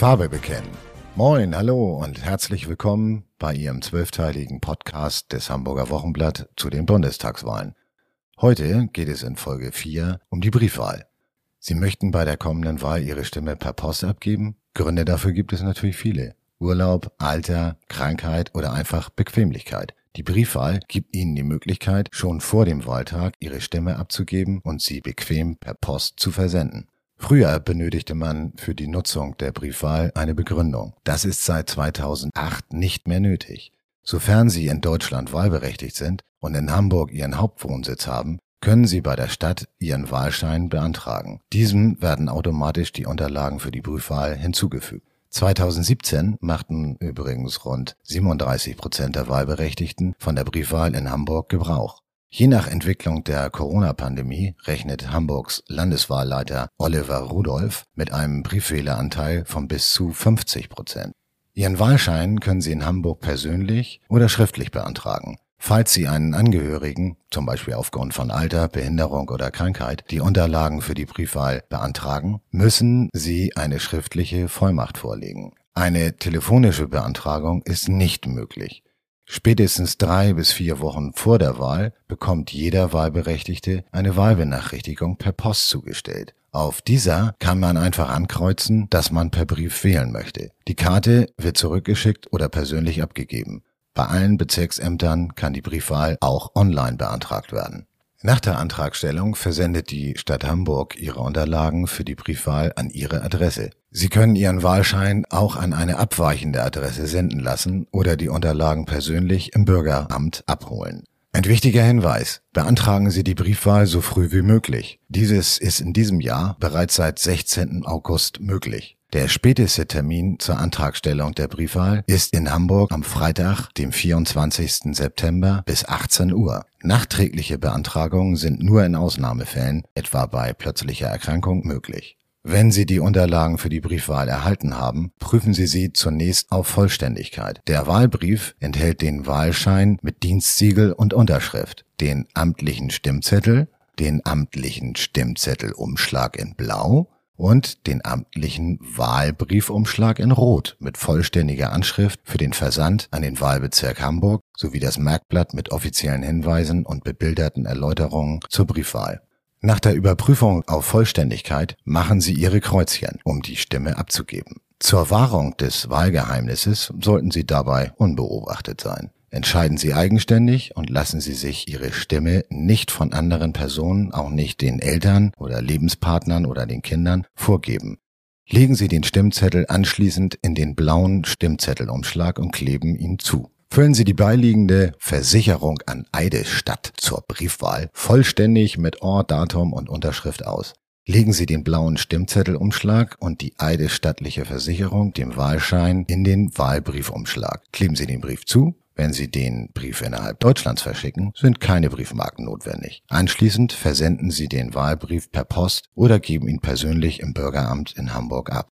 Farbe bekennen. Moin, hallo und herzlich willkommen bei Ihrem zwölfteiligen Podcast des Hamburger Wochenblatt zu den Bundestagswahlen. Heute geht es in Folge 4 um die Briefwahl. Sie möchten bei der kommenden Wahl Ihre Stimme per Post abgeben? Gründe dafür gibt es natürlich viele. Urlaub, Alter, Krankheit oder einfach Bequemlichkeit. Die Briefwahl gibt Ihnen die Möglichkeit, schon vor dem Wahltag Ihre Stimme abzugeben und sie bequem per Post zu versenden. Früher benötigte man für die Nutzung der Briefwahl eine Begründung. Das ist seit 2008 nicht mehr nötig. Sofern Sie in Deutschland wahlberechtigt sind und in Hamburg Ihren Hauptwohnsitz haben, können Sie bei der Stadt Ihren Wahlschein beantragen. Diesem werden automatisch die Unterlagen für die Prüfwahl hinzugefügt. 2017 machten übrigens rund 37 Prozent der Wahlberechtigten von der Briefwahl in Hamburg Gebrauch. Je nach Entwicklung der Corona-Pandemie rechnet Hamburgs Landeswahlleiter Oliver Rudolph mit einem Briefwähleranteil von bis zu 50 Prozent. Ihren Wahlschein können Sie in Hamburg persönlich oder schriftlich beantragen. Falls Sie einen Angehörigen, zum Beispiel aufgrund von Alter, Behinderung oder Krankheit, die Unterlagen für die Briefwahl beantragen, müssen Sie eine schriftliche Vollmacht vorlegen. Eine telefonische Beantragung ist nicht möglich. Spätestens drei bis vier Wochen vor der Wahl bekommt jeder Wahlberechtigte eine Wahlbenachrichtigung per Post zugestellt. Auf dieser kann man einfach ankreuzen, dass man per Brief wählen möchte. Die Karte wird zurückgeschickt oder persönlich abgegeben. Bei allen Bezirksämtern kann die Briefwahl auch online beantragt werden. Nach der Antragstellung versendet die Stadt Hamburg ihre Unterlagen für die Briefwahl an ihre Adresse. Sie können Ihren Wahlschein auch an eine abweichende Adresse senden lassen oder die Unterlagen persönlich im Bürgeramt abholen. Ein wichtiger Hinweis. Beantragen Sie die Briefwahl so früh wie möglich. Dieses ist in diesem Jahr bereits seit 16. August möglich. Der späteste Termin zur Antragstellung der Briefwahl ist in Hamburg am Freitag, dem 24. September bis 18 Uhr. Nachträgliche Beantragungen sind nur in Ausnahmefällen, etwa bei plötzlicher Erkrankung, möglich. Wenn Sie die Unterlagen für die Briefwahl erhalten haben, prüfen Sie sie zunächst auf Vollständigkeit. Der Wahlbrief enthält den Wahlschein mit Dienstsiegel und Unterschrift, den amtlichen Stimmzettel, den amtlichen Stimmzettelumschlag in Blau, und den amtlichen Wahlbriefumschlag in Rot mit vollständiger Anschrift für den Versand an den Wahlbezirk Hamburg sowie das Merkblatt mit offiziellen Hinweisen und bebilderten Erläuterungen zur Briefwahl. Nach der Überprüfung auf Vollständigkeit machen Sie Ihre Kreuzchen, um die Stimme abzugeben. Zur Wahrung des Wahlgeheimnisses sollten Sie dabei unbeobachtet sein. Entscheiden Sie eigenständig und lassen Sie sich Ihre Stimme nicht von anderen Personen, auch nicht den Eltern oder Lebenspartnern oder den Kindern, vorgeben. Legen Sie den Stimmzettel anschließend in den blauen Stimmzettelumschlag und kleben ihn zu. Füllen Sie die beiliegende Versicherung an Eidesstadt zur Briefwahl vollständig mit Ort, Datum und Unterschrift aus. Legen Sie den blauen Stimmzettelumschlag und die eidesstattliche Versicherung, dem Wahlschein, in den Wahlbriefumschlag. Kleben Sie den Brief zu wenn Sie den Brief innerhalb Deutschlands verschicken, sind keine Briefmarken notwendig. Anschließend versenden Sie den Wahlbrief per Post oder geben ihn persönlich im Bürgeramt in Hamburg ab.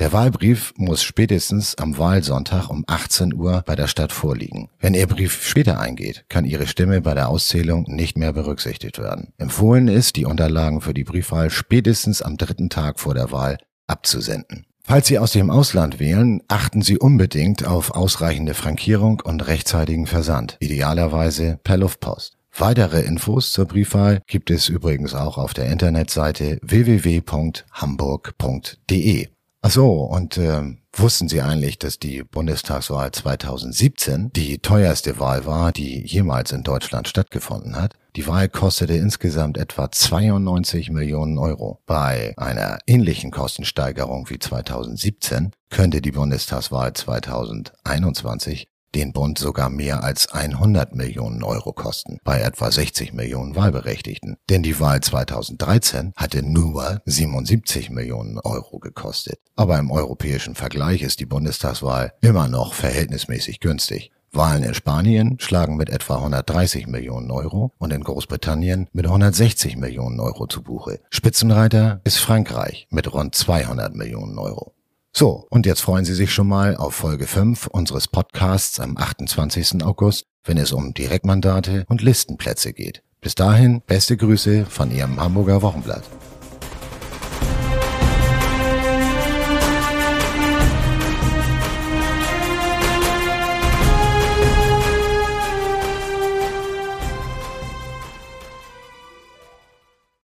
Der Wahlbrief muss spätestens am Wahlsonntag um 18 Uhr bei der Stadt vorliegen. Wenn Ihr Brief später eingeht, kann Ihre Stimme bei der Auszählung nicht mehr berücksichtigt werden. Empfohlen ist, die Unterlagen für die Briefwahl spätestens am dritten Tag vor der Wahl abzusenden. Falls Sie aus dem Ausland wählen, achten Sie unbedingt auf ausreichende Frankierung und rechtzeitigen Versand, idealerweise per Luftpost. Weitere Infos zur Briefwahl gibt es übrigens auch auf der Internetseite www.hamburg.de. Ach so, und äh, wussten Sie eigentlich, dass die Bundestagswahl 2017 die teuerste Wahl war, die jemals in Deutschland stattgefunden hat? Die Wahl kostete insgesamt etwa 92 Millionen Euro. Bei einer ähnlichen Kostensteigerung wie 2017 könnte die Bundestagswahl 2021 den Bund sogar mehr als 100 Millionen Euro kosten, bei etwa 60 Millionen Wahlberechtigten. Denn die Wahl 2013 hatte nur 77 Millionen Euro gekostet. Aber im europäischen Vergleich ist die Bundestagswahl immer noch verhältnismäßig günstig. Wahlen in Spanien schlagen mit etwa 130 Millionen Euro und in Großbritannien mit 160 Millionen Euro zu Buche. Spitzenreiter ist Frankreich mit rund 200 Millionen Euro. So, und jetzt freuen Sie sich schon mal auf Folge 5 unseres Podcasts am 28. August, wenn es um Direktmandate und Listenplätze geht. Bis dahin, beste Grüße von Ihrem Hamburger Wochenblatt.